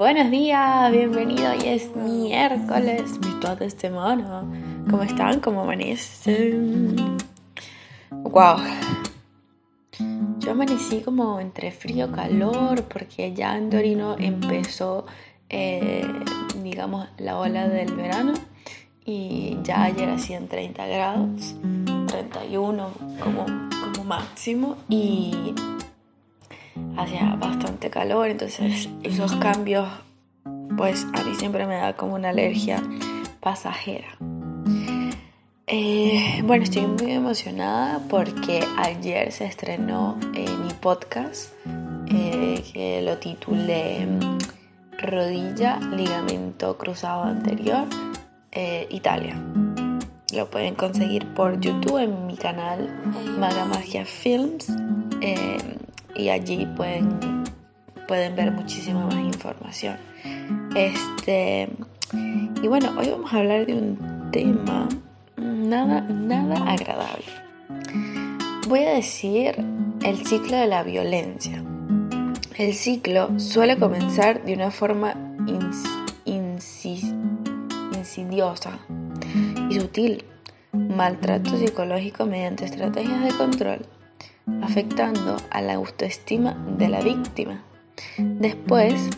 Buenos días, bienvenido. Hoy es miércoles, mitad de semana. ¿Cómo están? ¿Cómo amanecen? Wow. Yo amanecí como entre frío calor porque ya en Dorino empezó, eh, digamos, la ola del verano y ya ayer hacían 30 grados, 31 como, como máximo y hacía bastante calor, entonces esos cambios pues a mí siempre me da como una alergia pasajera. Eh, bueno, estoy muy emocionada porque ayer se estrenó eh, mi podcast eh, que lo titulé Rodilla, ligamento cruzado anterior, Italia. Lo pueden conseguir por YouTube en mi canal Maga Magia Films y allí pueden, pueden ver muchísima más información. Este, y bueno, hoy vamos a hablar de un tema nada, nada agradable. Voy a decir el ciclo de la violencia. El ciclo suele comenzar de una forma insidiosa y sutil, maltrato psicológico mediante estrategias de control afectando a la autoestima de la víctima. Después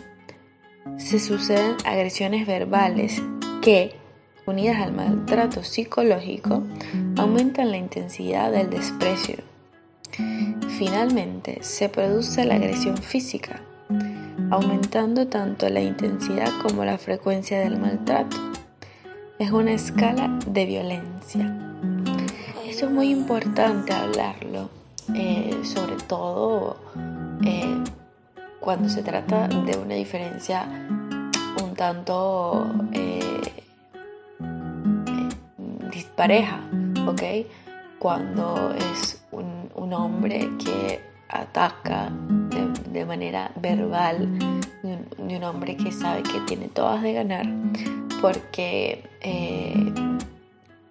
se suceden agresiones verbales que, unidas al maltrato psicológico, aumentan la intensidad del desprecio. Finalmente, se produce la agresión física, aumentando tanto la intensidad como la frecuencia del maltrato. Es una escala de violencia. Eso es muy importante hablarlo eh, sobre todo eh, cuando se trata de una diferencia un tanto eh, dispareja, ¿ok? Cuando es un, hombre que ataca de, manera verbal, de un, hombre que sabe que tiene todas de ganar porque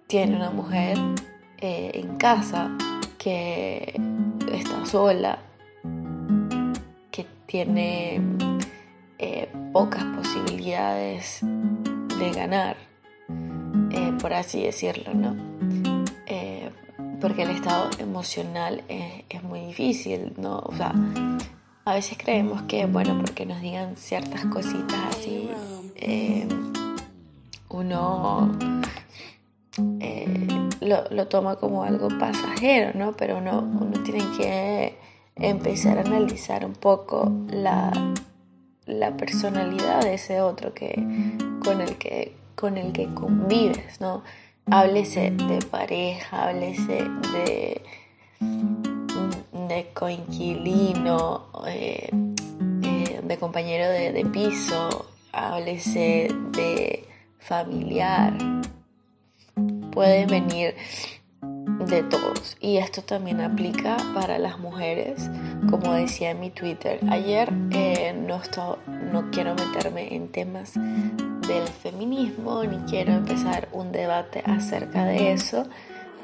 tiene una mujer en casa que está sola, que tiene eh, pocas posibilidades de ganar, eh, por así decirlo, ¿no? Eh, porque el estado emocional es, muy difícil, ¿no? O sea, a veces creemos que, bueno, porque nos digan ciertas cositas así, uno lo, toma como algo pasajero, ¿no? Pero uno, uno tiene que empezar a analizar un poco la, la personalidad de ese otro que, con, el que, con el que convives, ¿no? Háblese de pareja, háblese de, de coinquilino, eh, eh, de compañero de, de piso, háblese de familiar, puede venir de todos. Y esto también aplica para las mujeres, como decía en mi Twitter. Ayer eh, no, no quiero meterme en temas del feminismo, ni quiero empezar un debate acerca de eso,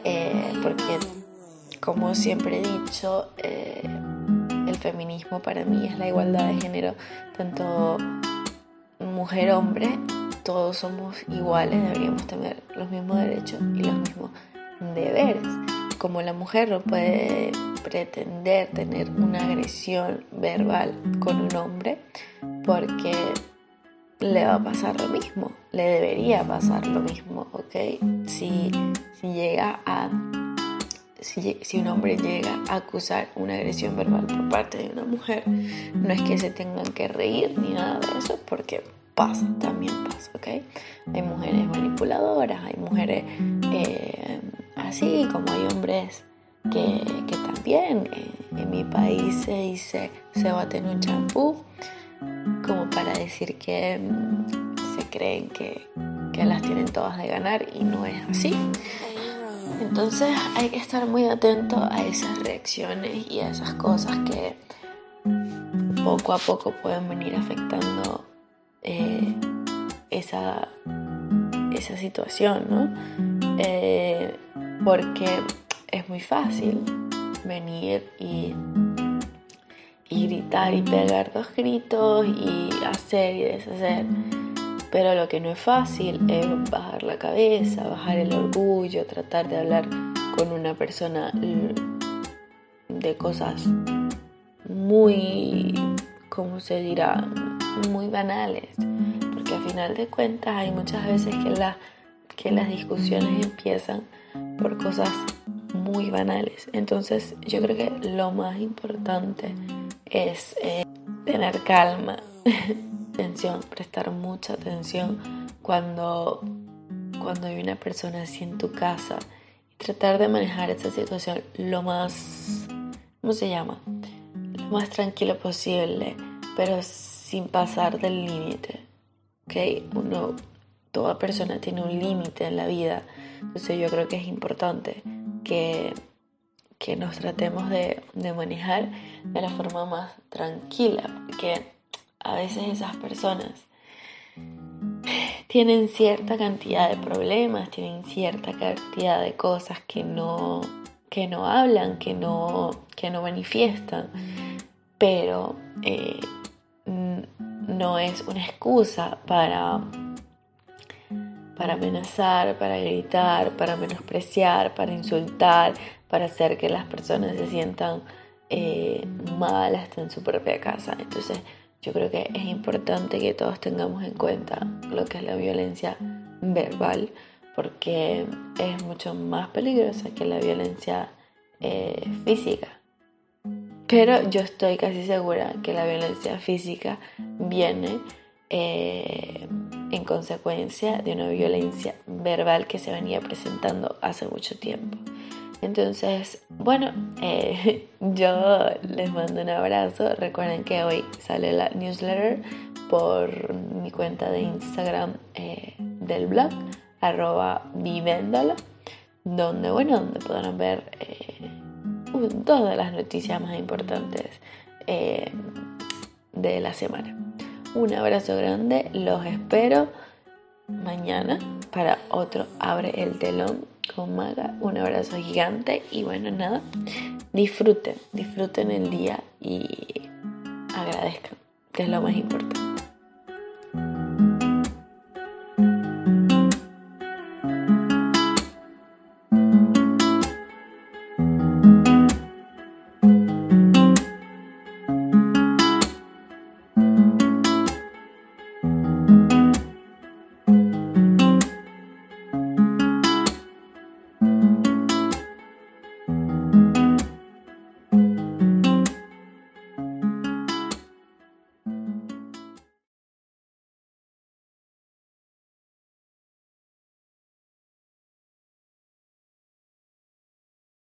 eh, porque como siempre he dicho, eh, el feminismo para mí es la igualdad de género, tanto mujer-hombre todos somos iguales, deberíamos tener los mismos derechos y los mismos deberes. Como la mujer no puede pretender tener una agresión verbal con un hombre porque le va a pasar lo mismo, le debería pasar lo mismo, ¿ok? Si, llega a si, un hombre llega a acusar una agresión verbal por parte de una mujer, no es que se tengan que reír ni nada de eso, porque pasa, también pasa, ¿ok? Hay mujeres manipuladoras, hay mujeres eh, así, como hay hombres que, también eh, en mi país se dice se bate en un champú, como para decir que mm, se creen que, que las tienen todas de ganar y no es así. Entonces hay que estar muy atento a esas reacciones y a esas cosas que poco a poco pueden venir afectando eh, esa, esa situación, ¿no? Eh, porque es muy fácil venir y, y gritar y pegar dos gritos y hacer y deshacer. Pero lo que no es fácil es bajar la cabeza, bajar el orgullo, tratar de hablar con una persona de cosas muy, ¿cómo se dirá? Muy banales. Porque a final de cuentas hay muchas veces que, la, que las discusiones empiezan por cosas muy banales. Entonces yo creo que lo más importante es eh, tener calma, atención, prestar mucha atención cuando, cuando hay una persona así en tu casa y tratar de manejar esa situación lo más, ¿cómo se llama? Lo más tranquilo posible, pero sin pasar del límite. ¿Ok? Uno, toda persona tiene un límite en la vida, entonces yo creo que es importante que que nos tratemos de, manejar de la forma más tranquila, porque a veces esas personas tienen cierta cantidad de problemas, tienen cierta cantidad de cosas que no, que no hablan, que no, que no manifiestan, pero eh, no es una excusa para, para amenazar, para gritar, para menospreciar, para insultar, para hacer que las personas se sientan eh, mal hasta en su propia casa. Entonces yo creo que es importante que todos tengamos en cuenta lo que es la violencia verbal porque es mucho más peligrosa que la violencia eh, física. Pero yo estoy casi segura que la violencia física viene eh, en consecuencia de una violencia verbal que se venía presentando hace mucho tiempo. Entonces, bueno, eh, yo les mando un abrazo. Recuerden que hoy sale la newsletter por mi cuenta de Instagram eh, del blog, arroba donde, bueno, donde podrán ver eh, todas las noticias más importantes de la semana. Un abrazo grande, los espero mañana para otro Abre el telón con Maga. Un abrazo gigante y bueno, nada, disfruten, disfruten el día y agradezcan, que es lo más importante.